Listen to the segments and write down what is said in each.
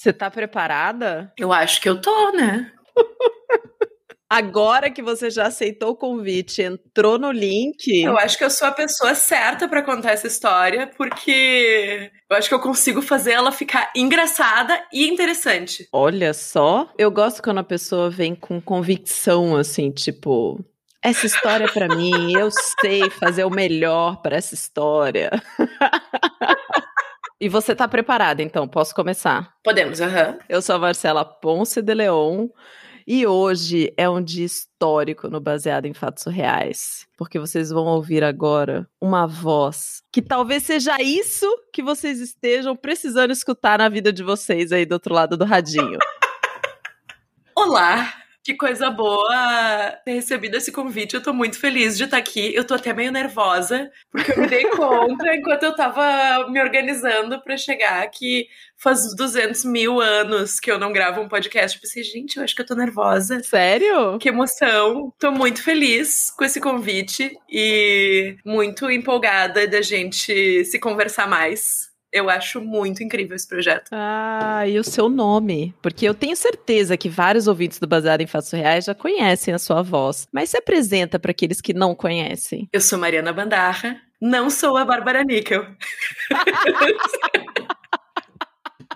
Você tá preparada? Eu acho que eu tô, né? Agora que você já aceitou o convite, entrou no link. Eu acho que eu sou a pessoa certa para contar essa história, porque eu acho que eu consigo fazer ela ficar engraçada e interessante. Olha só, eu gosto quando a pessoa vem com convicção, assim, tipo, essa história é para mim, eu sei fazer o melhor para essa história. e você tá preparada, então? Posso começar? Podemos, aham. Uhum. Eu sou a Marcela Ponce de Leon. E hoje é um dia histórico no Baseado em Fatos Reais, porque vocês vão ouvir agora uma voz que talvez seja isso que vocês estejam precisando escutar na vida de vocês aí do outro lado do radinho. Olá, que coisa boa ter recebido esse convite. Eu tô muito feliz de estar aqui. Eu tô até meio nervosa, porque eu me dei conta enquanto eu tava me organizando para chegar que faz 200 mil anos que eu não gravo um podcast. Eu pensei, gente, eu acho que eu tô nervosa. Sério? Que emoção. Tô muito feliz com esse convite e muito empolgada da gente se conversar mais. Eu acho muito incrível esse projeto. Ah, e o seu nome? Porque eu tenho certeza que vários ouvintes do Baseado em Fatos Reais já conhecem a sua voz. Mas se apresenta para aqueles que não conhecem. Eu sou Mariana Bandarra, não sou a Bárbara Níquel.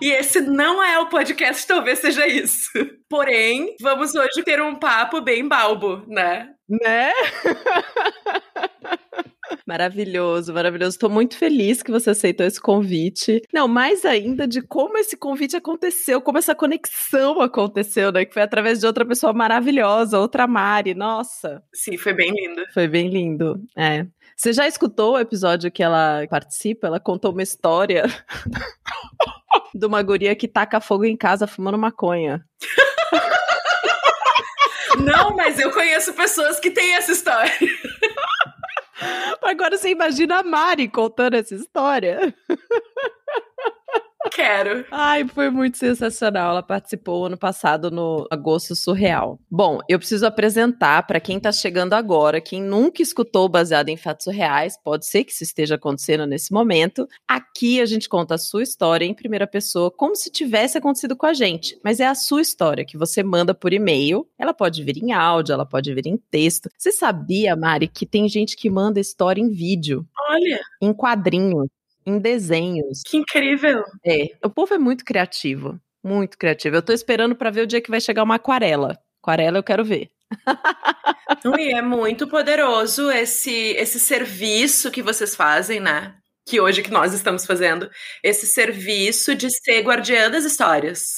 E esse não é o podcast, talvez seja isso. Porém, vamos hoje ter um papo bem balbo, né? Né? Maravilhoso, maravilhoso. Estou muito feliz que você aceitou esse convite. Não, mais ainda de como esse convite aconteceu, como essa conexão aconteceu, né? Que foi através de outra pessoa maravilhosa, outra Mari. Nossa. Sim, foi bem lindo. Foi bem lindo. É. Você já escutou o episódio que ela participa? Ela contou uma história de uma guria que taca fogo em casa fumando maconha. Não, mas eu conheço pessoas que têm essa história. Agora você imagina a Mari contando essa história. Quero. Ai, foi muito sensacional. Ela participou ano passado no Agosto Surreal. Bom, eu preciso apresentar para quem tá chegando agora, quem nunca escutou baseado em fatos reais, pode ser que isso esteja acontecendo nesse momento. Aqui a gente conta a sua história em primeira pessoa, como se tivesse acontecido com a gente, mas é a sua história que você manda por e-mail. Ela pode vir em áudio, ela pode vir em texto. Você sabia, Mari, que tem gente que manda história em vídeo? Olha. Em quadrinhos em desenhos. Que incrível! É, o povo é muito criativo, muito criativo. Eu tô esperando para ver o dia que vai chegar uma aquarela. Aquarela eu quero ver. e é muito poderoso esse esse serviço que vocês fazem, né? Que hoje que nós estamos fazendo, esse serviço de ser guardiã das histórias.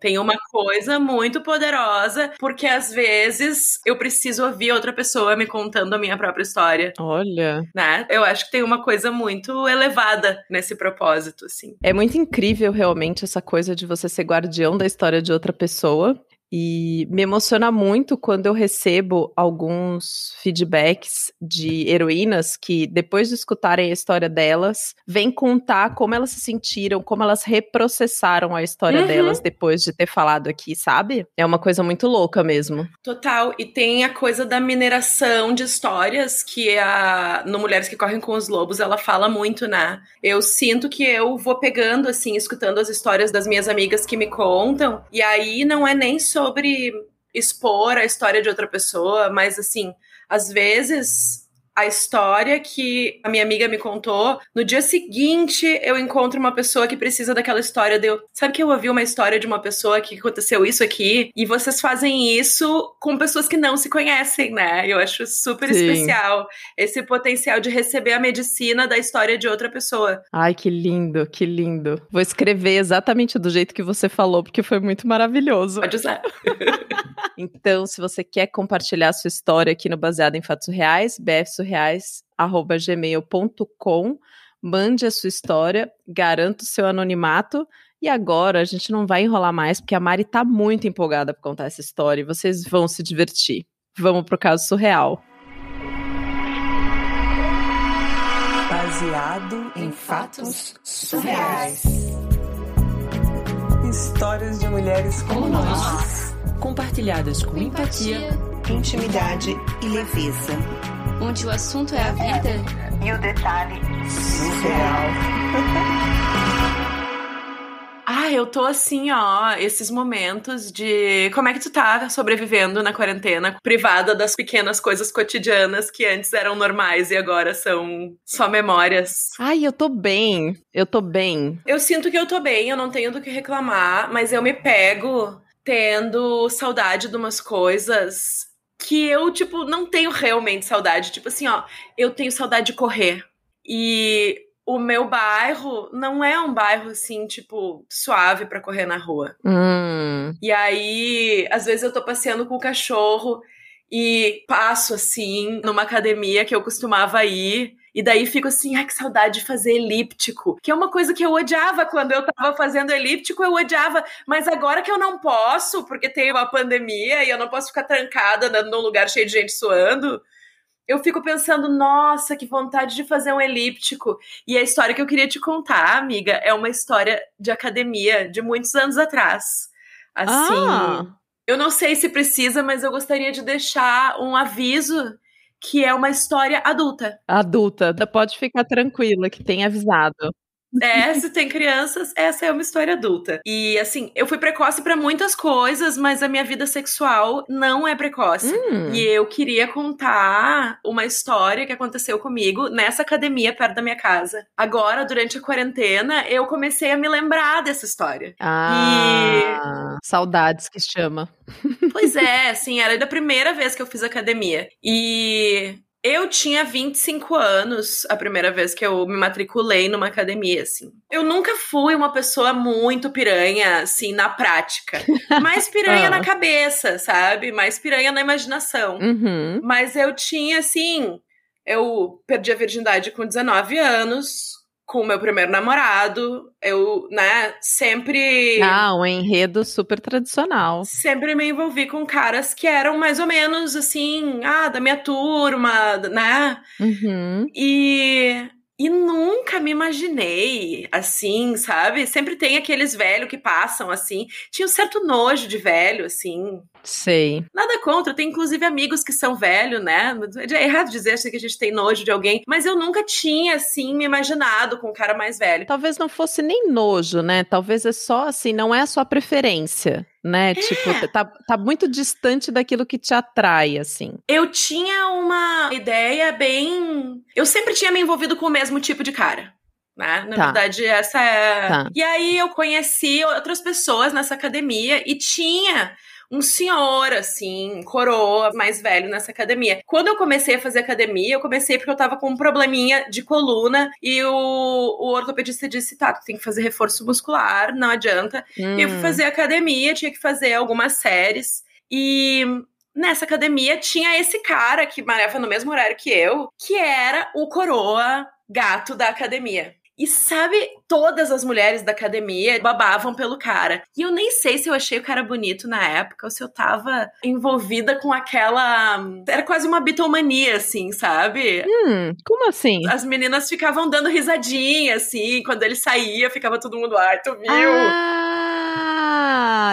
Tem uma coisa muito poderosa, porque às vezes eu preciso ouvir outra pessoa me contando a minha própria história. Olha. Né? Eu acho que tem uma coisa muito elevada nesse propósito, assim. É muito incrível realmente essa coisa de você ser guardião da história de outra pessoa. E me emociona muito quando eu recebo alguns feedbacks de heroínas que, depois de escutarem a história delas, vêm contar como elas se sentiram, como elas reprocessaram a história uhum. delas depois de ter falado aqui, sabe? É uma coisa muito louca mesmo. Total. E tem a coisa da mineração de histórias que a no Mulheres que Correm com os Lobos ela fala muito, né? Eu sinto que eu vou pegando, assim, escutando as histórias das minhas amigas que me contam, e aí não é nem só sobre expor a história de outra pessoa, mas assim, às vezes a história que a minha amiga me contou. No dia seguinte, eu encontro uma pessoa que precisa daquela história. Deu, sabe que eu ouvi uma história de uma pessoa que aconteceu isso aqui? E vocês fazem isso com pessoas que não se conhecem, né? Eu acho super Sim. especial esse potencial de receber a medicina da história de outra pessoa. Ai, que lindo, que lindo. Vou escrever exatamente do jeito que você falou, porque foi muito maravilhoso. Pode usar. então, se você quer compartilhar sua história aqui no Baseado em Fatos Reais, BF gmail.com Mande a sua história, garanto o seu anonimato. E agora a gente não vai enrolar mais, porque a Mari tá muito empolgada para contar essa história e vocês vão se divertir. Vamos pro caso surreal. Baseado em fatos surreais. Histórias de mulheres como nós, compartilhadas com empatia, intimidade e leveza onde o assunto é a vida e o detalhe surreal. Ah, eu tô assim, ó, esses momentos de como é que tu tá sobrevivendo na quarentena, privada das pequenas coisas cotidianas que antes eram normais e agora são só memórias. Ai, eu tô bem. Eu tô bem. Eu sinto que eu tô bem, eu não tenho do que reclamar, mas eu me pego tendo saudade de umas coisas que eu, tipo, não tenho realmente saudade. Tipo assim, ó, eu tenho saudade de correr. E o meu bairro não é um bairro assim, tipo, suave para correr na rua. Hum. E aí, às vezes eu tô passeando com o cachorro e passo assim numa academia que eu costumava ir. E daí fico assim, ai, que saudade de fazer elíptico. Que é uma coisa que eu odiava quando eu tava fazendo elíptico, eu odiava. Mas agora que eu não posso, porque tem uma pandemia e eu não posso ficar trancada num lugar cheio de gente suando, eu fico pensando, nossa, que vontade de fazer um elíptico. E a história que eu queria te contar, amiga, é uma história de academia de muitos anos atrás. Assim, Ah. eu não sei se precisa, mas eu gostaria de deixar um aviso que é uma história adulta. Adulta, pode ficar tranquila que tem avisado. É, se tem crianças, essa é uma história adulta. E assim, eu fui precoce pra muitas coisas, mas a minha vida sexual não é precoce. Hum. E eu queria contar uma história que aconteceu comigo nessa academia perto da minha casa. Agora, durante a quarentena, eu comecei a me lembrar dessa história. Ah, saudades que chama. Pois é, assim, era da primeira vez que eu fiz academia. E eu tinha 25 anos a primeira vez que eu me matriculei numa academia, assim. Eu nunca fui uma pessoa muito piranha, assim, na prática. Mais piranha Ah. na cabeça, sabe? Mais piranha na imaginação. Uhum. Mas eu tinha, assim. Eu perdi a virgindade com 19 anos, com o meu primeiro namorado. Eu, né, sempre. Ah, um enredo super tradicional. Sempre me envolvi com caras que eram mais ou menos assim, ah, da minha turma, né? Uhum. E. E nunca me imaginei assim, sabe? Sempre tem aqueles velhos que passam assim. Tinha um certo nojo de velho, assim. Sei. Nada contra, tem inclusive amigos que são velhos, né? É errado dizer assim, que a gente tem nojo de alguém, mas eu nunca tinha, assim, me imaginado com um cara mais velho. Talvez não fosse nem nojo, né? Talvez é só assim, não é a sua preferência, né? Tipo, tá, tá muito distante daquilo que te atrai, assim. Eu tinha uma ideia bem. Eu sempre tinha me envolvido com o mesmo tipo de cara. Né? Na Tá. verdade, essa é. Tá. E aí eu conheci outras pessoas nessa academia e tinha um senhor, assim, coroa, mais velho nessa academia. Quando eu comecei a fazer academia, eu comecei porque eu tava com um probleminha de coluna e o, o ortopedista disse: tá, tu tem que fazer reforço muscular, não adianta. E eu fui Hum. fazer academia, tinha que fazer algumas séries. E nessa academia tinha esse cara que malhava no mesmo horário que eu, que era o coroa gato da academia. E sabe, todas as mulheres da academia babavam pelo cara. E eu nem sei se eu achei o cara bonito na época ou se eu tava envolvida com aquela. Era quase uma bitomania, assim, sabe? Hum, como assim? As meninas ficavam dando risadinha, assim, quando ele saía, ficava todo mundo, ai, tu viu? Ah,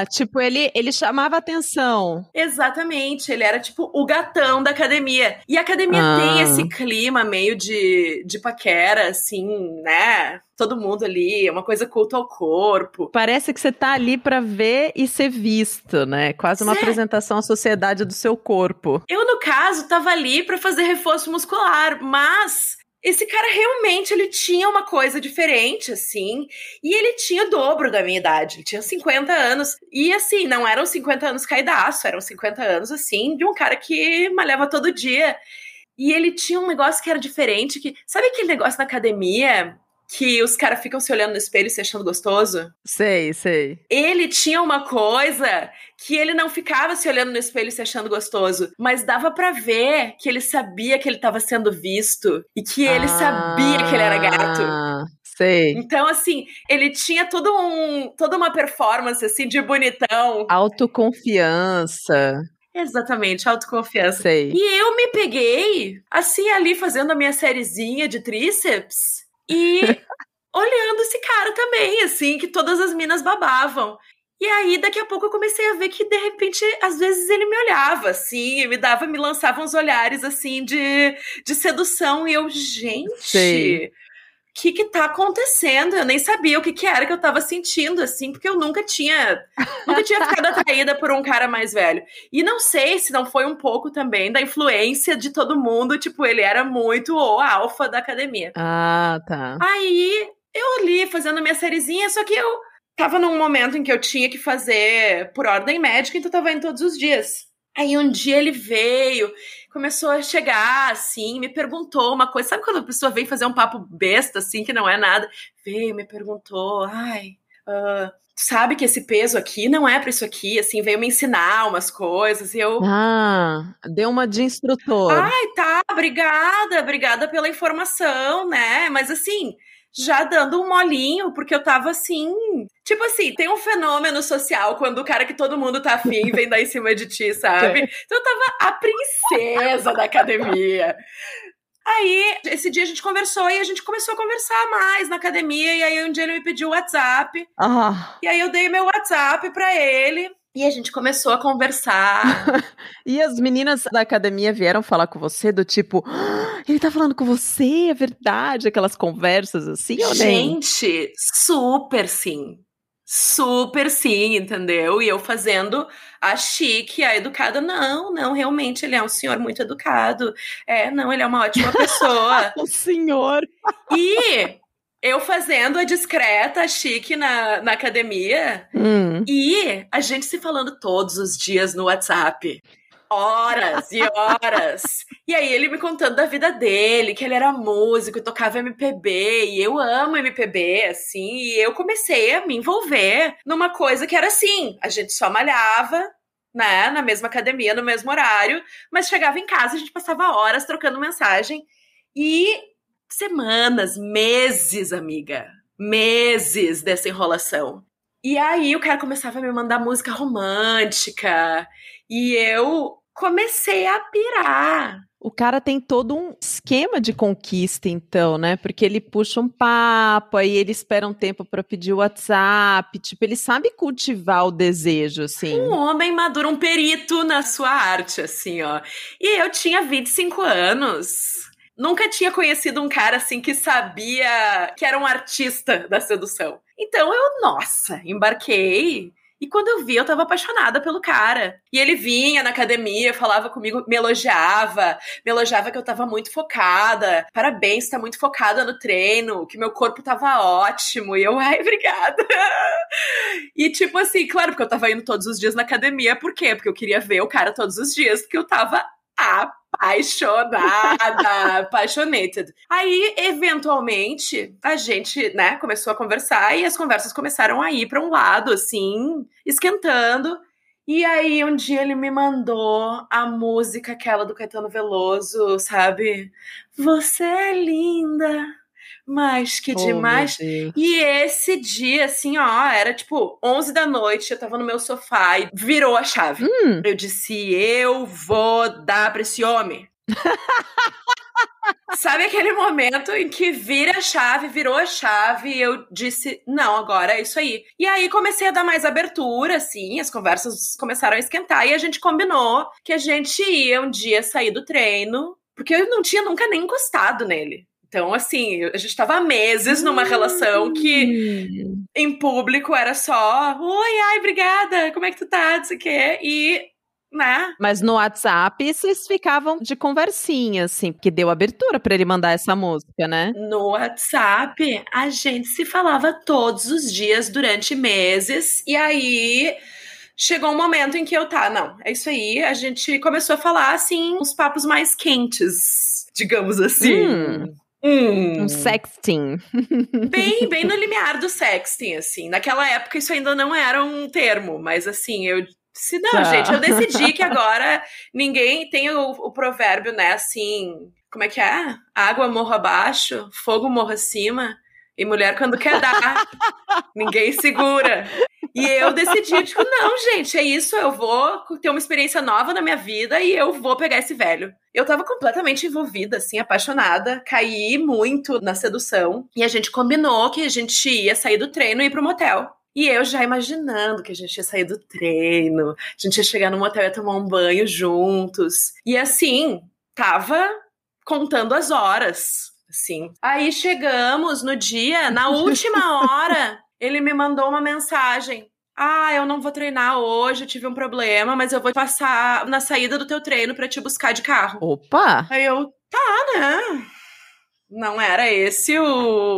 tipo, ele, ele chamava atenção. Exatamente, ele era tipo o gatão da academia. E a academia Ah. tem esse clima meio de, de paquera, assim, né? Todo mundo ali, é uma coisa culto ao corpo. Parece que você tá ali pra ver e ser visto, né? Quase uma Certo. apresentação à sociedade do seu corpo. Eu, no caso, tava ali pra fazer reforço muscular, mas esse cara realmente ele tinha uma coisa diferente, assim, e ele tinha o dobro da minha idade, ele tinha 50 anos, e assim, não eram 50 anos caidaço, eram 50 anos, assim, de um cara que malhava todo dia. E ele tinha um negócio que era diferente, que sabe aquele negócio na academia que os caras ficam se olhando no espelho e se achando gostoso? Sei, sei. Ele tinha uma coisa que ele não ficava se olhando no espelho e se achando gostoso, mas dava pra ver que ele sabia que ele tava sendo visto e que ele sabia que ele era gato. Ah, Sei. Então, assim, ele tinha todo um, toda uma performance, assim, de bonitão. Autoconfiança. Exatamente, autoconfiança. Sei. E eu me peguei, assim, ali fazendo a minha sériezinha de tríceps e olhando esse cara também, assim, que todas as minas babavam. E aí, daqui a pouco, eu comecei a ver que, de repente, às vezes ele me olhava, assim, e me dava, me lançava uns olhares, assim, de, de sedução. E eu, gente, Sei. Que que tá acontecendo? Eu nem sabia o que que era que eu tava sentindo, assim, porque eu nunca tinha, nunca tinha ficado atraída por um cara mais velho. E não sei se não foi um pouco também da influência de todo mundo, tipo, ele era muito o alfa da academia. Ah, tá. Aí, eu ali, fazendo minha sériezinha, só que eu tava num momento em que eu tinha que fazer por ordem médica, então eu tava indo todos os dias. Aí um dia ele veio, começou a chegar assim, me perguntou uma coisa. Sabe quando a pessoa vem fazer um papo besta, assim, que não é nada? Veio, me perguntou, ai, uh, sabe que esse peso aqui não é para isso aqui, assim, veio me ensinar umas coisas e eu. Ah, deu uma de instrutor. Ai, tá, obrigada, obrigada pela informação, né? Mas assim, já dando um molinho, porque eu tava assim. Tipo assim, tem um fenômeno social quando o cara que todo mundo tá afim vem dar em cima de ti, sabe? Então eu tava a princesa da academia. Aí, esse dia a gente conversou e a gente começou a conversar mais na academia. E aí, um dia ele me pediu o WhatsApp. Ah. E aí, eu dei meu WhatsApp pra ele. E a gente começou a conversar. e as meninas da academia vieram falar com você do tipo, ah, ele tá falando com você, é verdade? Aquelas conversas assim, ou? Gente, super sim. Super sim, entendeu? E eu fazendo a chique, a educada. Não, não, realmente ele é um senhor muito educado. É, não, ele é uma ótima pessoa. o senhor. E eu fazendo a discreta, chique na, na academia. Hum. E a gente se falando todos os dias no WhatsApp. Horas e horas. e aí ele me contando da vida dele, que ele era músico, tocava MPB, e eu amo MPB, assim, e eu comecei a me envolver numa coisa que era assim, a gente só malhava, né, na mesma academia, no mesmo horário, mas chegava em casa, a gente passava horas trocando mensagem, e semanas, meses, amiga. Meses dessa enrolação. E aí o cara começava a me mandar música romântica. E eu comecei a pirar. O cara tem todo um esquema de conquista, então, né? Porque ele puxa um papo, aí ele espera um tempo para pedir o WhatsApp. Tipo, ele sabe cultivar o desejo, assim. Um homem maduro, um perito na sua arte, assim, ó. E eu tinha 25 anos. Nunca tinha conhecido um cara assim que sabia que era um artista da sedução. Então eu, nossa, embarquei. E quando eu vi, eu tava apaixonada pelo cara. E ele vinha na academia, falava comigo, me elogiava, me elogiava que eu tava muito focada. Parabéns, tá muito focada no treino, que meu corpo tava ótimo. E eu, ai, obrigada. E tipo assim, claro, porque eu tava indo todos os dias na academia, por quê? Porque eu queria ver o cara todos os dias, porque eu tava apaixonada, apaixonated. Aí, eventualmente, a gente, né, começou a conversar e as conversas começaram a ir para um lado, assim, esquentando. E aí, um dia ele me mandou a música aquela do Caetano Veloso, sabe? Você é linda mas que Oh, demais. E esse dia, assim, ó, era tipo 11 da noite, eu tava no meu sofá e virou a chave. Hum, Eu disse, eu vou dar pra esse homem. Sabe aquele momento em que vira a chave, virou a chave, e eu disse, não, agora é isso aí. E aí comecei a dar mais abertura, assim, as conversas começaram a esquentar, e a gente combinou que a gente ia um dia sair do treino, porque eu não tinha nunca nem encostado nele. Então, assim, a gente tava há meses numa relação que hum. em público era só, oi, ai, obrigada, como é que tu tá, não sei o quê, e, né, Mas no WhatsApp vocês ficavam de conversinha, assim, porque deu abertura pra ele mandar essa música, né? no WhatsApp, a gente se falava todos os dias durante meses, e aí chegou um momento em que eu, tá, não, é isso aí, a gente começou a falar, assim, uns papos mais quentes, digamos assim. Hum. Hum. Um sexting. Bem, bem no limiar do sexting, assim. Naquela época isso ainda não era um termo, mas assim, eu disse, não, Tá. gente, eu decidi que agora ninguém tem o, o provérbio, né, assim, como é que é? Água morro abaixo, fogo morro acima, e mulher quando quer dar, ninguém segura. E eu decidi, tipo, não, gente, é isso, eu vou ter uma experiência nova na minha vida e eu vou pegar esse velho. Eu tava completamente envolvida, assim, apaixonada, caí muito na sedução, e a gente combinou que a gente ia sair do treino e ir pro motel. E eu já imaginando que a gente ia sair do treino, a gente ia chegar no motel e ia tomar um banho juntos. E assim, tava contando as horas. Assim. Aí chegamos no dia, na última hora, ele me mandou uma mensagem. Ah, eu não vou treinar hoje, eu tive um problema, mas eu vou passar na saída do teu treino para te buscar de carro. Opa! Aí eu, tá, né? Não era esse o,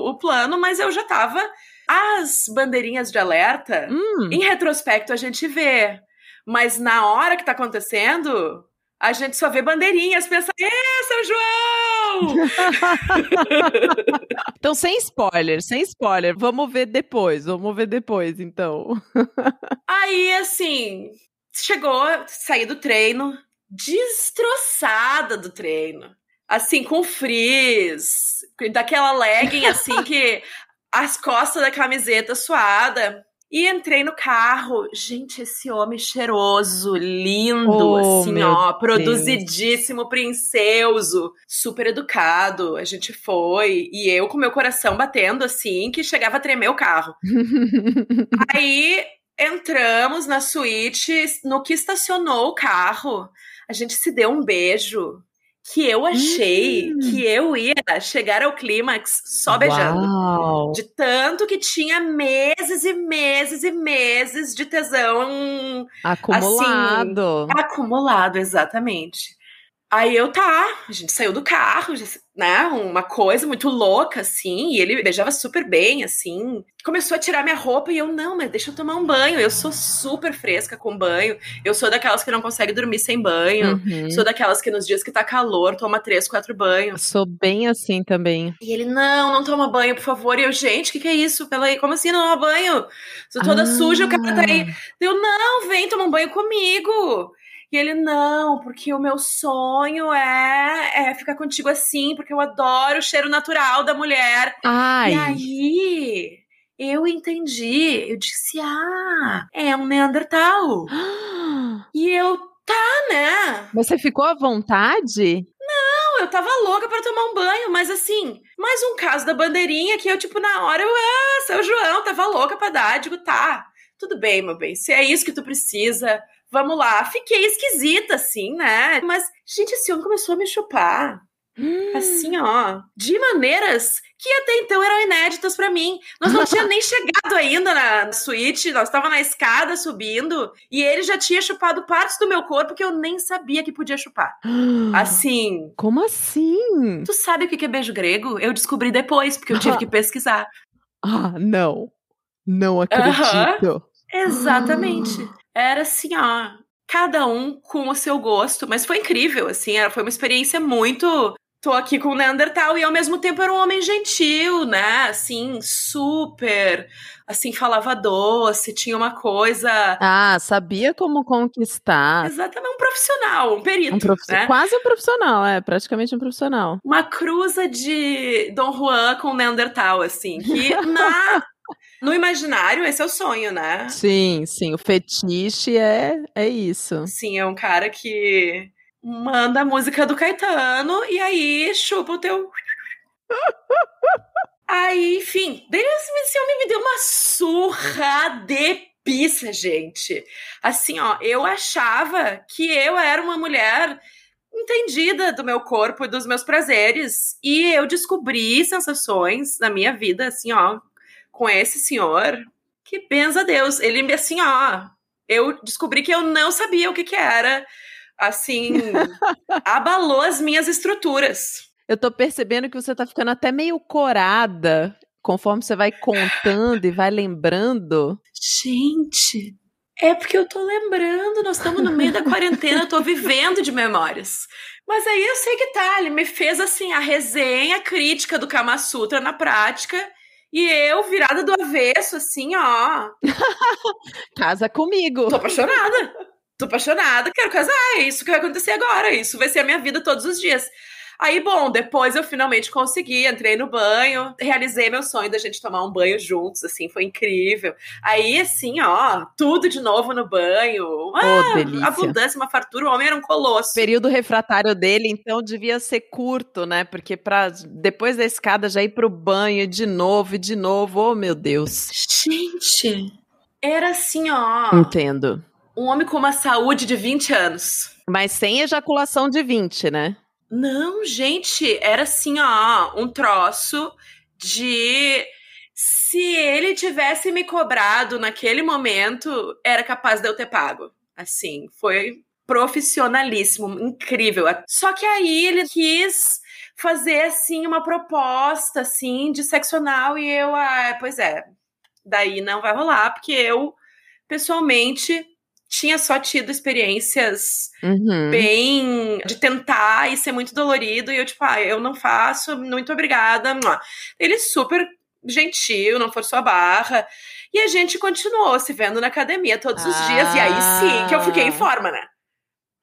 o plano, mas eu já tava. As bandeirinhas de alerta, Hum. em retrospecto a gente vê. Mas na hora que tá acontecendo, a gente só vê bandeirinhas, pensa, é, São João! Então, sem spoiler, sem spoiler. Vamos ver depois, vamos ver depois, então. Aí, assim, chegou, saí do treino, destroçada do treino. Assim, com frizz, daquela legging, assim, que as costas da camiseta suada. E entrei no carro. Gente, esse homem cheiroso, lindo, Oh, assim, ó, Deus. produzidíssimo, princeuso, super educado. A gente foi. E eu com meu coração batendo, assim, que chegava a tremer o carro. Aí entramos na suíte, no que estacionou o carro, a gente se deu um beijo. Que eu achei Hum. que eu ia chegar ao clímax só beijando. Uau. De tanto que tinha meses e meses e meses de tesão Acumulado. acumulado, exatamente. Aí eu tá, a gente saiu do carro, né? Uma coisa muito louca, assim, e ele beijava super bem, assim. Começou a tirar minha roupa e eu, não, mas deixa eu tomar um banho. Eu sou super fresca com banho. Eu sou daquelas que não consegue dormir sem banho. Uhum. Sou daquelas que nos dias que tá calor, toma três, quatro banhos. Sou bem assim também. E ele, não, não toma banho, por favor. E eu, gente, o que, que é isso? Pela aí, como assim não toma banho? Sou toda Ah. suja, o cara tá aí. Eu, não, vem tomar um banho comigo. E ele, não, porque o meu sonho é, é ficar contigo assim, porque eu adoro o cheiro natural da mulher. Ai. E aí, eu entendi. Eu disse, ah, é um Neandertal. E eu, tá, né? Mas você ficou à vontade? Não, eu tava louca pra tomar um banho, mas assim, mais um caso da bandeirinha que eu, tipo, na hora, eu, ah, seu João, tava louca pra dar. Digo, tá, tudo bem, meu bem, se é isso que tu precisa, vamos lá. Fiquei esquisita, assim, né? Mas, gente, esse homem começou a me chupar. Assim, ó, de maneiras que até então eram inéditas pra mim. Nós não tínhamos nem chegado ainda na suíte, nós tava na escada subindo e ele já tinha chupado partes do meu corpo que eu nem sabia que podia chupar. Assim, Como assim? tu sabe o que é beijo grego? Eu descobri depois, porque eu tive que pesquisar. Ah, não. Não acredito. Exatamente. Era assim, ó, cada um com o seu gosto, mas foi incrível, assim, era, foi uma experiência muito. Tô aqui com o Neandertal e ao mesmo tempo era um homem gentil, né? Assim, super. Assim, falava doce, tinha uma coisa. Ah, sabia como conquistar. Exatamente, um profissional, um perito. Um profi- né? Quase um profissional, é, praticamente um profissional. Uma cruza de Dom Juan com Neandertal, assim, que na. No imaginário, esse é o sonho, né? Sim, sim, o fetiche é, é isso. Sim, é um cara que manda a música do Caetano e aí chupa o teu. Aí, enfim, esse homem me deu uma surra de pizza, gente. Assim, ó, eu achava que eu era uma mulher entendida do meu corpo e dos meus prazeres. E eu descobri sensações na minha vida, assim, ó, com esse senhor. Que benza Deus. Ele me, assim, ó, eu descobri que eu não sabia o que que era. Assim, abalou as minhas estruturas. Eu tô percebendo que você tá ficando até meio corada conforme você vai contando e vai lembrando. Gente, é porque eu tô lembrando, nós estamos no meio da quarentena, eu tô vivendo de memórias. Mas aí eu sei que tá, ele me fez assim a resenha crítica do Kama Sutra na prática. E eu, virada do avesso, assim, ó. Casa comigo. Tô apaixonada. Tô apaixonada, quero casar. É isso que vai acontecer agora. Isso vai ser a minha vida todos os dias. Aí, bom, depois eu finalmente consegui, entrei no banho, realizei meu sonho da gente tomar um banho juntos, assim, foi incrível. Aí, assim, ó, tudo de novo no banho. Uma delícia. abundância, uma fartura, o homem era um colosso. O período refratário dele, então, devia ser curto, né? Porque pra depois da escada já ir pro banho de novo e de novo. Oh, meu Deus. Gente, era assim, ó, Entendo. um homem com uma saúde de 20 anos. Mas sem ejaculação de 20, né? Não, gente, era assim, ó, um troço de se ele tivesse me cobrado naquele momento, era capaz de eu ter pago. Assim, foi profissionalíssimo, incrível. Só que aí ele quis fazer assim uma proposta assim de seccional e eu, ah, pois é. Daí não vai rolar, porque eu pessoalmente tinha só tido experiências uhum. bem de tentar e ser muito dolorido e eu tipo, ah, eu não faço, muito obrigada. Ele super gentil, não forçou a barra. E a gente continuou se vendo na academia todos os ah. dias. E aí sim que eu fiquei em forma, né?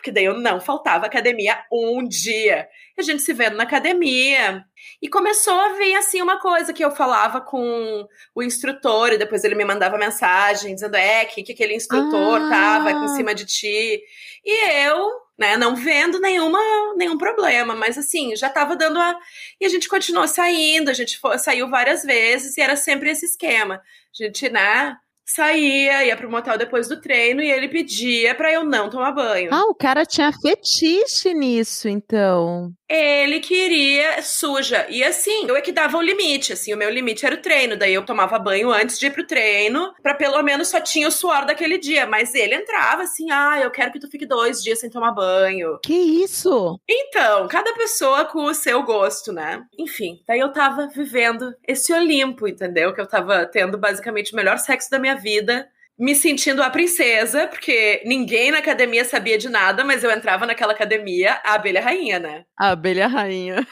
Porque daí eu não faltava academia um dia. E a gente se vendo na academia. E começou a vir assim uma coisa que eu falava com o instrutor, e depois ele me mandava mensagem dizendo: é, que, que aquele instrutor ah. tava em cima de ti. E eu, né, não vendo nenhuma, nenhum problema, mas assim, já tava dando a. E a gente continuou saindo, a gente foi, saiu várias vezes, e era sempre esse esquema. A gente, né, saía, ia pro motel depois do treino e ele pedia para eu não tomar banho. Ah, o cara tinha fetiche nisso, então. Ele queria suja. E assim, eu é que dava o limite, assim, o meu limite era o treino. Daí eu tomava banho antes de ir pro treino, para pelo menos só tinha o suor daquele dia. Mas ele entrava assim, ah, eu quero que tu fique dois dias sem tomar banho. Que isso? Então, cada pessoa com o seu gosto, né? Enfim, daí eu tava vivendo esse Olimpo, entendeu? Que eu tava tendo basicamente o melhor sexo da minha vida me sentindo a princesa, porque ninguém na academia sabia de nada, mas eu entrava naquela academia, a abelha rainha, né? A abelha rainha.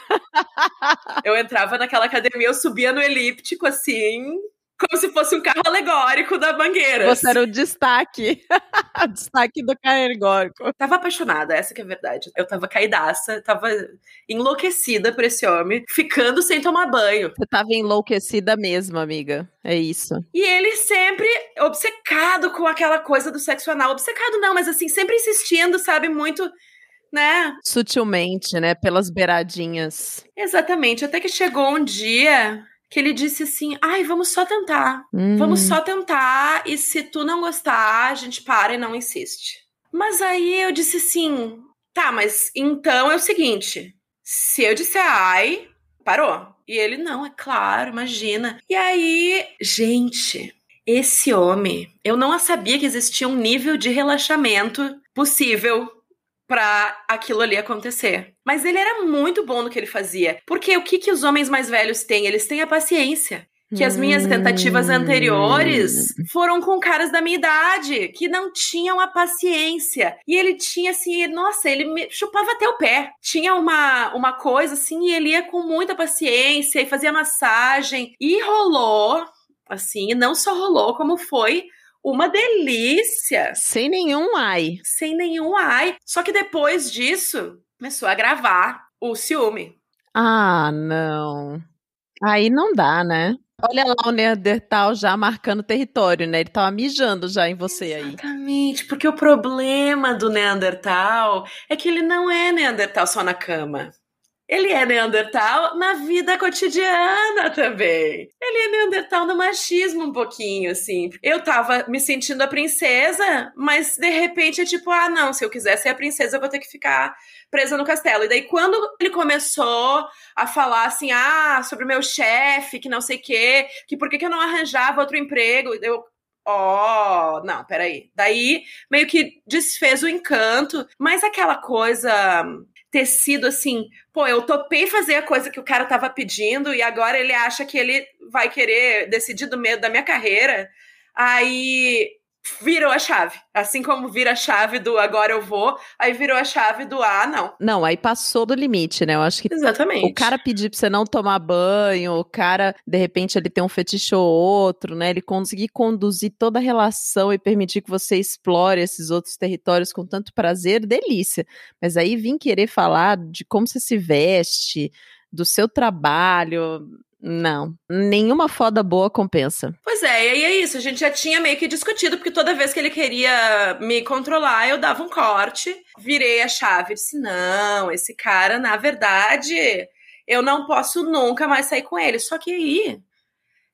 eu entrava naquela academia, eu subia no elíptico assim, como se fosse um carro alegórico da Mangueira. Você era o destaque. o destaque do carro alegórico. Tava apaixonada, essa que é a verdade. Eu tava caidaça, tava enlouquecida por esse homem, ficando sem tomar banho. Você tava enlouquecida mesmo, amiga. É isso. E ele sempre obcecado com aquela coisa do sexo anal. Obcecado não, mas assim, sempre insistindo, sabe, muito né? Sutilmente, né? Pelas beiradinhas. Exatamente. Até que chegou um dia que ele disse assim: ai, vamos só tentar. Hum. Vamos só tentar, e se tu não gostar, a gente para e não insiste. Mas aí eu disse assim: tá, mas então é o seguinte: se eu disser ai, parou. E ele, não, é claro, imagina. E aí, gente, esse homem, eu não sabia que existia um nível de relaxamento possível para aquilo ali acontecer. Mas ele era muito bom no que ele fazia. Porque o que, que os homens mais velhos têm? Eles têm a paciência que as minhas tentativas hum. anteriores foram com caras da minha idade, que não tinham a paciência. E ele tinha assim, nossa, ele me chupava até o pé. Tinha uma, uma coisa assim, e ele ia com muita paciência e fazia massagem. E rolou, assim, não só rolou, como foi uma delícia. Sem nenhum ai. Sem nenhum ai. Só que depois disso, começou a gravar o ciúme. Ah, não. Aí não dá, né? Olha lá o Neandertal já marcando território, né? Ele tava mijando já em você aí. Exatamente, porque o problema do Neandertal é que ele não é Neandertal só na cama. Ele é Neandertal na vida cotidiana também. Ele é Neandertal no machismo um pouquinho, assim. Eu tava me sentindo a princesa, mas de repente é tipo, ah, não, se eu quiser ser a princesa, eu vou ter que ficar presa no castelo. E daí, quando ele começou a falar assim, ah, sobre o meu chefe, que não sei o quê, que por que, que eu não arranjava outro emprego, eu, Ó, oh, não, peraí. Daí meio que desfez o encanto, mas aquela coisa ter sido assim, pô, eu topei fazer a coisa que o cara tava pedindo e agora ele acha que ele vai querer decidir do medo da minha carreira. Aí virou a chave. Assim como vira a chave do agora eu vou, aí virou a chave do ah, não. Não, aí passou do limite, né? Eu acho que Exatamente. o cara pedir pra você não tomar banho, o cara, de repente, ele tem um fetiche ou outro, né? Ele conseguir conduzir toda a relação e permitir que você explore esses outros territórios com tanto prazer, delícia. Mas aí vir querer falar de como você se veste, do seu trabalho, não, nenhuma foda boa compensa. Pois é, e aí é isso, a gente já tinha meio que discutido, porque toda vez que ele queria me controlar, eu dava um corte, virei a chave e disse: não, esse cara, na verdade, eu não posso nunca mais sair com ele. Só que aí,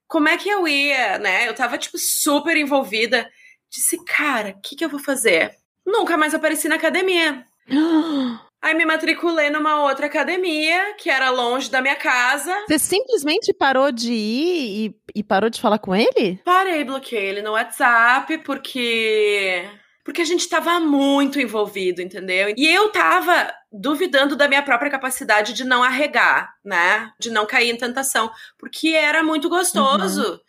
como é que eu ia, né? Eu tava, tipo, super envolvida. Disse, cara, o que, que eu vou fazer? Nunca mais apareci na academia. Aí me matriculei numa outra academia, que era longe da minha casa. Você simplesmente parou de ir e, e parou de falar com ele? Parei, bloqueei ele no WhatsApp, porque. Porque a gente tava muito envolvido, entendeu? E eu tava duvidando da minha própria capacidade de não arregar, né? De não cair em tentação. Porque era muito gostoso. Uhum.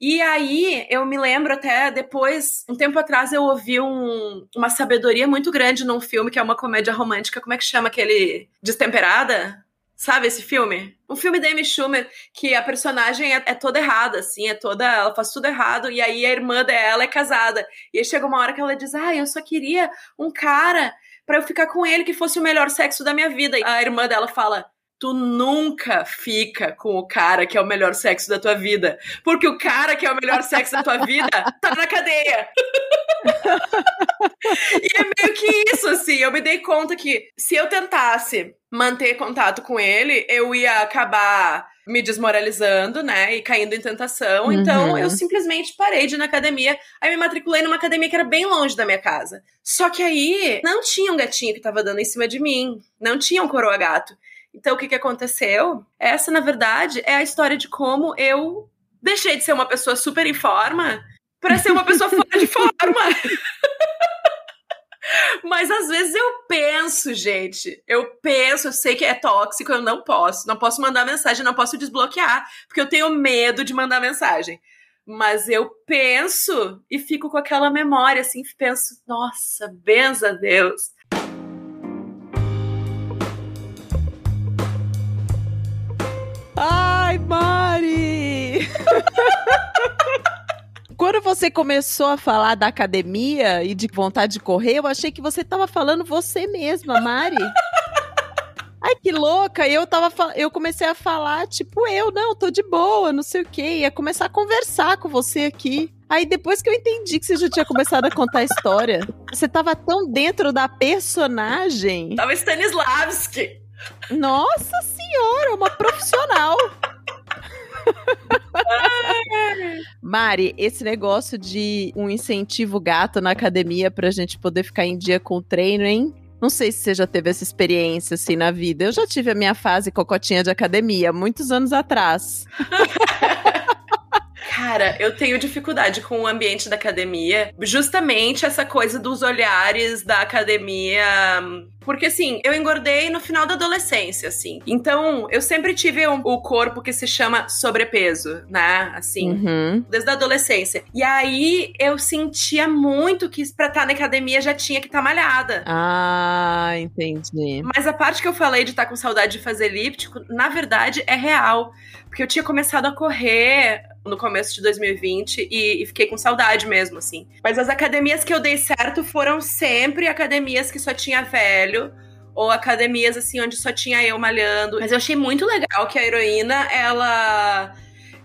E aí, eu me lembro até depois, um tempo atrás, eu ouvi um, uma sabedoria muito grande num filme que é uma comédia romântica. Como é que chama aquele? Destemperada? Sabe esse filme? Um filme da Amy Schumer que a personagem é, é, toda errada, assim, é toda. Ela faz tudo errado, e aí a irmã dela é casada. E aí chega uma hora que ela diz: Ah, eu só queria um cara para eu ficar com ele que fosse o melhor sexo da minha vida. E a irmã dela fala: tu nunca fica com o cara que é o melhor sexo da tua vida. Porque o cara que é o melhor sexo da tua vida tá na cadeia. e é meio que isso, assim. Eu me dei conta que se eu tentasse manter contato com ele, eu ia acabar me desmoralizando, né? E caindo em tentação. Uhum. Então eu simplesmente parei de ir na academia. Aí me matriculei numa academia que era bem longe da minha casa. Só que aí não tinha um gatinho que tava dando em cima de mim. Não tinha um coroa gato. Então, o que, que aconteceu? Essa, na verdade, é a história de como eu deixei de ser uma pessoa super em forma para ser uma pessoa fora de forma. Mas às vezes eu penso, gente. Eu penso, eu sei que é tóxico, eu não posso. Não posso mandar mensagem, não posso desbloquear, porque eu tenho medo de mandar mensagem. Mas eu penso e fico com aquela memória, assim, penso, nossa, benza Deus. Mari! Quando você começou a falar da academia e de vontade de correr, eu achei que você estava falando você mesma, Mari. Ai, que louca! Eu tava eu comecei a falar, tipo, eu, não, tô de boa, não sei o quê. Ia começar a conversar com você aqui. Aí depois que eu entendi que você já tinha começado a contar a história, você tava tão dentro da personagem. Tava Stanislavski. Nossa senhora, uma profissional. Mari, esse negócio de um incentivo gato na academia pra gente poder ficar em dia com o treino, hein? Não sei se você já teve essa experiência assim na vida. Eu já tive a minha fase cocotinha de academia, muitos anos atrás. Cara, eu tenho dificuldade com o ambiente da academia. Justamente essa coisa dos olhares da academia. Porque, assim, eu engordei no final da adolescência, assim. Então, eu sempre tive um, o corpo que se chama sobrepeso, né? Assim, uhum. desde a adolescência. E aí, eu sentia muito que pra estar na academia já tinha que estar tá malhada. Ah, entendi. Mas a parte que eu falei de estar tá com saudade de fazer elíptico, na verdade, é real. Porque eu tinha começado a correr no começo de 2020 e, e, fiquei com saudade mesmo, assim. Mas as academias que eu dei certo foram sempre academias que só tinha velho ou academias assim onde só tinha eu malhando. Mas eu achei muito legal que a heroína ela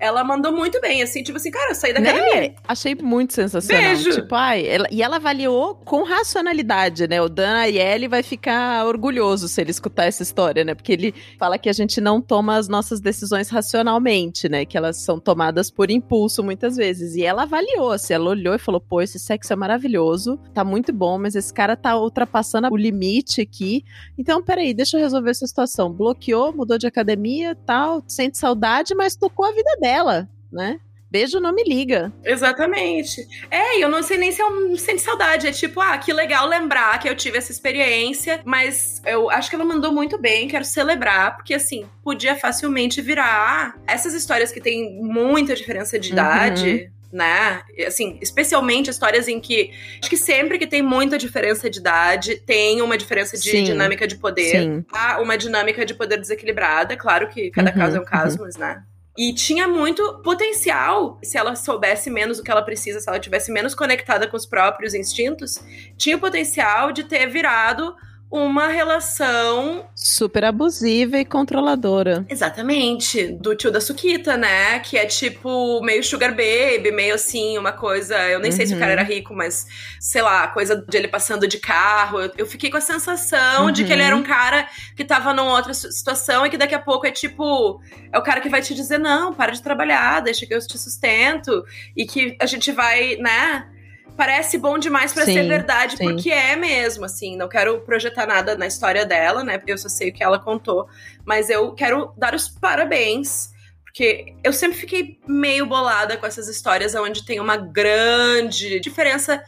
ela mandou muito bem, assim, tipo assim, cara, eu saí da né? academia. Achei muito sensacional. Beijo. Tipo, ai, ela, e ela avaliou com racionalidade, né? O Dan Aielli vai ficar orgulhoso se ele escutar essa história, né? Porque ele fala que a gente não toma as nossas decisões racionalmente, né? Que elas são tomadas por impulso muitas vezes. E ela avaliou, assim, ela olhou e falou: pô, esse sexo é maravilhoso, tá muito bom, mas esse cara tá ultrapassando o limite aqui. Então, peraí, deixa eu resolver essa situação. Bloqueou, mudou de academia, tal, sente saudade, mas tocou a vida dela dela, né? Beijo, não me liga. Exatamente. É, eu não sei nem se é um sente saudade. É tipo, ah, que legal lembrar que eu tive essa experiência, mas eu acho que ela mandou muito bem, quero celebrar, porque assim, podia facilmente virar essas histórias que tem muita diferença de idade. Uhum né? Assim, especialmente histórias em que acho que sempre que tem muita diferença de idade, tem uma diferença de Sim. dinâmica de poder. Sim. Há uma dinâmica de poder desequilibrada. Claro que cada uhum, caso é um caso, uhum. mas né? E tinha muito potencial, se ela soubesse menos o que ela precisa, se ela tivesse menos conectada com os próprios instintos, tinha o potencial de ter virado uma relação super abusiva e controladora. Exatamente, do tio da Sukita, né? Que é tipo meio sugar baby, meio assim, uma coisa. Eu nem uhum. sei se o cara era uhum. rico, mas sei lá, coisa de ele passando de carro. Eu, eu fiquei com a sensação uhum. de que ele era um cara que tava numa outra situação e que daqui a pouco é tipo. É o cara que vai te dizer: não, para de trabalhar, deixa que eu te sustento. E que a gente vai, né? Parece bom demais para ser verdade, sim. porque é mesmo, assim. Não quero projetar nada na história dela, né? Porque eu só sei o que ela contou. Mas eu quero dar os parabéns. Porque eu sempre fiquei meio bolada com essas histórias onde tem uma grande diferença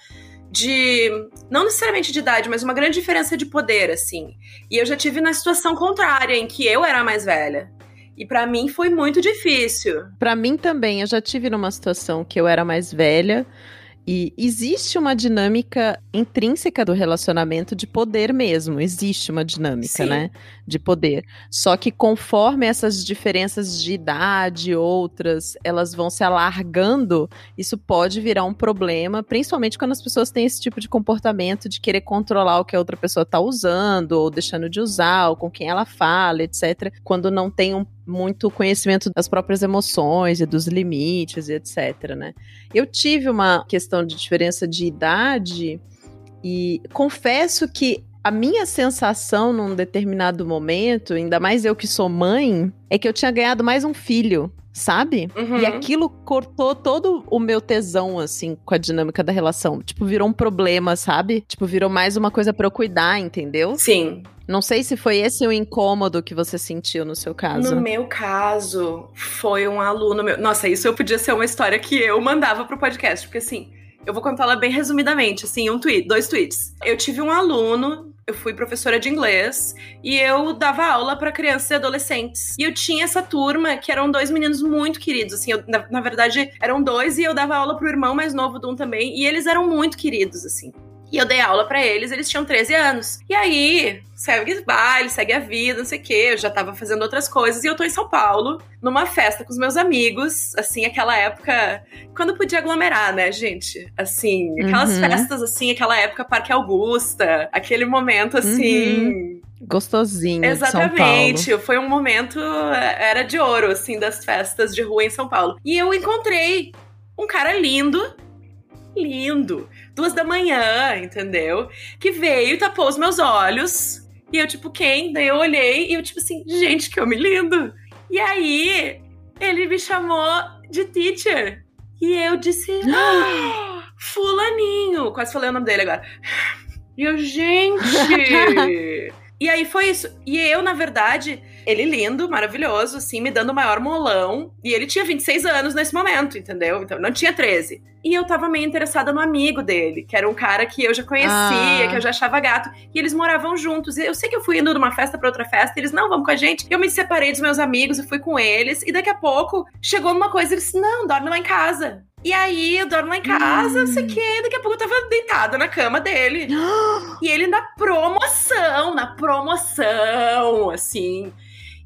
de. Não necessariamente de idade, mas uma grande diferença de poder, assim. E eu já tive na situação contrária, em que eu era a mais velha. E pra mim foi muito difícil. Pra mim também, eu já tive numa situação que eu era mais velha e existe uma dinâmica intrínseca do relacionamento de poder mesmo, existe uma dinâmica, Sim. né, de poder. Só que conforme essas diferenças de idade, outras, elas vão se alargando, isso pode virar um problema, principalmente quando as pessoas têm esse tipo de comportamento de querer controlar o que a outra pessoa tá usando ou deixando de usar, ou com quem ela fala, etc, quando não tem um muito conhecimento das próprias emoções e dos limites e etc, né? Eu tive uma questão de diferença de idade e confesso que a minha sensação num determinado momento, ainda mais eu que sou mãe, é que eu tinha ganhado mais um filho, sabe? Uhum. E aquilo cortou todo o meu tesão, assim, com a dinâmica da relação. Tipo, virou um problema, sabe? Tipo, virou mais uma coisa pra eu cuidar, entendeu? Sim. Não sei se foi esse o incômodo que você sentiu no seu caso. No meu caso, foi um aluno meu. Nossa, isso eu podia ser uma história que eu mandava pro podcast, porque assim, eu vou contar ela bem resumidamente, assim, um tweet, dois tweets. Eu tive um aluno, eu fui professora de inglês e eu dava aula para crianças e adolescentes. E eu tinha essa turma que eram dois meninos muito queridos, assim, eu, na, na verdade eram dois e eu dava aula pro irmão mais novo de um também, e eles eram muito queridos, assim. E eu dei aula pra eles, eles tinham 13 anos. E aí, segue o baile, segue a vida, não sei o quê. Eu já tava fazendo outras coisas. E eu tô em São Paulo, numa festa com os meus amigos. Assim, aquela época. Quando podia aglomerar, né, gente? Assim, aquelas Uhum. festas, assim, aquela época Parque Augusta. Aquele momento, assim. Gostosinho São Paulo. Exatamente. Foi um momento. Era de ouro, assim, das festas de rua em São Paulo. E eu encontrei um cara lindo. Lindo. Duas da manhã, entendeu? Que veio e tapou os meus olhos. E eu, tipo, quem? Daí eu olhei e eu, tipo assim, gente, que homem lindo. E aí, ele me chamou de teacher. E eu disse, "Ah, Fulaninho. Quase falei o nome dele agora. E eu, gente. e aí foi isso. E eu, na verdade, ele lindo, maravilhoso, assim, me dando o maior molão. E ele tinha 26 anos nesse momento, entendeu? Então não tinha 13. E eu tava meio interessada no amigo dele, que era um cara que eu já conhecia, Ah. que eu já achava gato. E eles moravam juntos. E eu sei que eu fui indo de uma festa pra outra festa, e eles, não, vamos com a gente. Eu me separei dos meus amigos e fui com eles. E daqui a pouco chegou numa coisa, eles, não, dorme lá em casa. E aí, eu dormo lá em casa, não sei o quê. Daqui a pouco eu tava deitada na cama dele. E ele na promoção, na promoção, assim.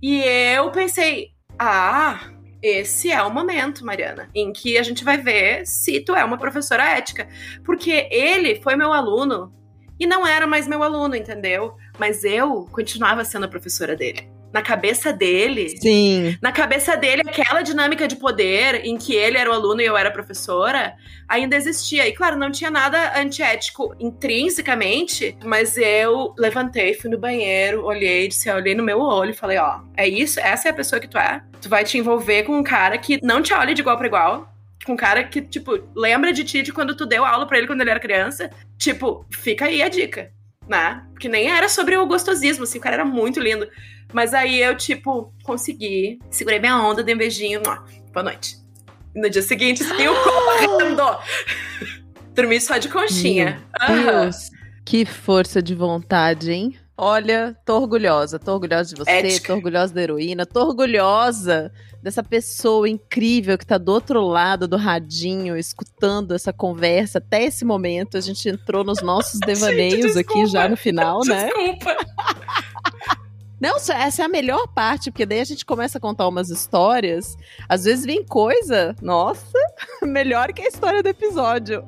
E eu pensei, ah, esse é o momento, Mariana, em que a gente vai ver se tu é uma professora ética. Porque ele foi meu aluno e não era mais meu aluno, entendeu? Mas eu continuava sendo a professora dele. Na cabeça dele, Sim. na cabeça dele, aquela dinâmica de poder em que ele era o aluno e eu era professora ainda existia. E claro, não tinha nada antiético intrinsecamente, mas eu levantei, fui no banheiro, olhei, disse, olhei no meu olho e falei: Ó, é isso? Essa é a pessoa que tu é? Tu vai te envolver com um cara que não te olha de igual para igual. Com um cara que, tipo, lembra de ti de quando tu deu aula pra ele quando ele era criança. Tipo, fica aí a dica, né? Que nem era sobre o gostosismo, assim, o cara era muito lindo. Mas aí eu, tipo, consegui. Segurei minha onda, dei um beijinho. Boa noite. E no dia seguinte, saiu correndo. Dormi só de conchinha. Deus, que força de vontade, hein? Olha, tô orgulhosa, tô orgulhosa de você, Ética. tô orgulhosa da heroína, tô orgulhosa dessa pessoa incrível que tá do outro lado do radinho, escutando essa conversa até esse momento. A gente entrou nos nossos devaneios aqui desculpa. já no final, né? Desculpa. Não, essa é a melhor parte, porque daí a gente começa a contar umas histórias. Às vezes vem coisa, nossa, melhor que a história do episódio.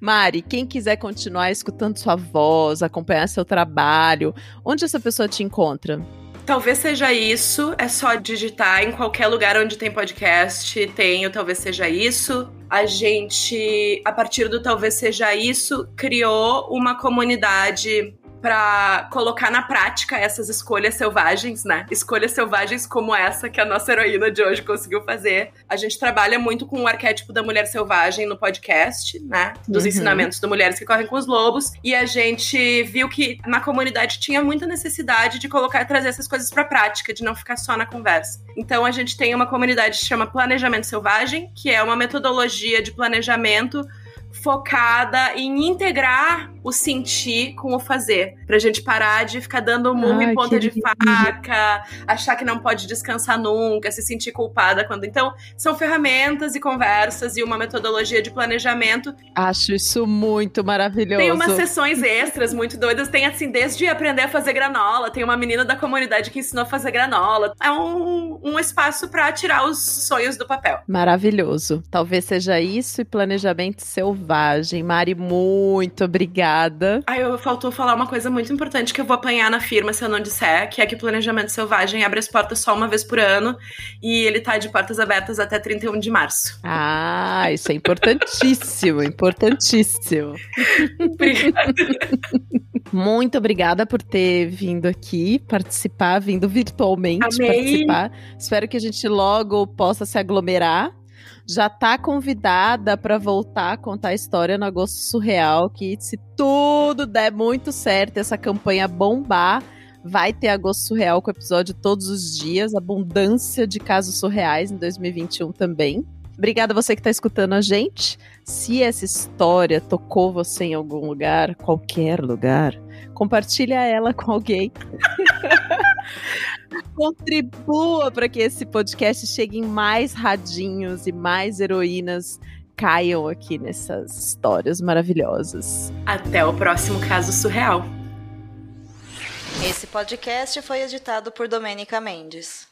Mari, quem quiser continuar escutando sua voz, acompanhar seu trabalho, onde essa pessoa te encontra? Talvez seja isso. É só digitar em qualquer lugar onde tem podcast. Tem o Talvez Seja Isso. A gente, a partir do Talvez Seja Isso, criou uma comunidade para colocar na prática essas escolhas selvagens, né? Escolhas selvagens como essa que a nossa heroína de hoje conseguiu fazer. A gente trabalha muito com o arquétipo da mulher selvagem no podcast, né? Dos uhum. ensinamentos de Mulheres que Correm com os Lobos. E a gente viu que na comunidade tinha muita necessidade de colocar e trazer essas coisas para prática, de não ficar só na conversa. Então a gente tem uma comunidade que chama Planejamento Selvagem, que é uma metodologia de planejamento focada em integrar o sentir com o fazer. Pra gente parar de ficar dando murro em ponta de faca, achar que não pode descansar nunca, se sentir culpada quando. Então, são ferramentas e conversas e uma metodologia de planejamento. Acho isso muito maravilhoso. Tem umas sessões extras muito doidas. Tem, assim, desde aprender a fazer granola, tem uma menina da comunidade que ensinou a fazer granola. É um, um espaço para tirar os sonhos do papel. Maravilhoso. Talvez seja isso e planejamento selvagem. Mari, muito obrigada. Aí eu faltou falar uma coisa muito importante que eu vou apanhar na firma se eu não disser, que é que o planejamento selvagem abre as portas só uma vez por ano e ele tá de portas abertas até 31 de março. Ah, isso é importantíssimo, importantíssimo. Obrigada. Muito obrigada por ter vindo aqui participar, vindo virtualmente Amei. participar. Espero que a gente logo possa se aglomerar já tá convidada para voltar a contar a história no Agosto Surreal, que se tudo der muito certo, essa campanha bombar, vai ter Agosto Surreal com episódio todos os dias, abundância de casos surreais em 2021 também. Obrigada a você que está escutando a gente. Se essa história tocou você em algum lugar, qualquer lugar, compartilha ela com alguém. Contribua para que esse podcast chegue em mais radinhos e mais heroínas caiam aqui nessas histórias maravilhosas. Até o próximo caso surreal. Esse podcast foi editado por Domênica Mendes.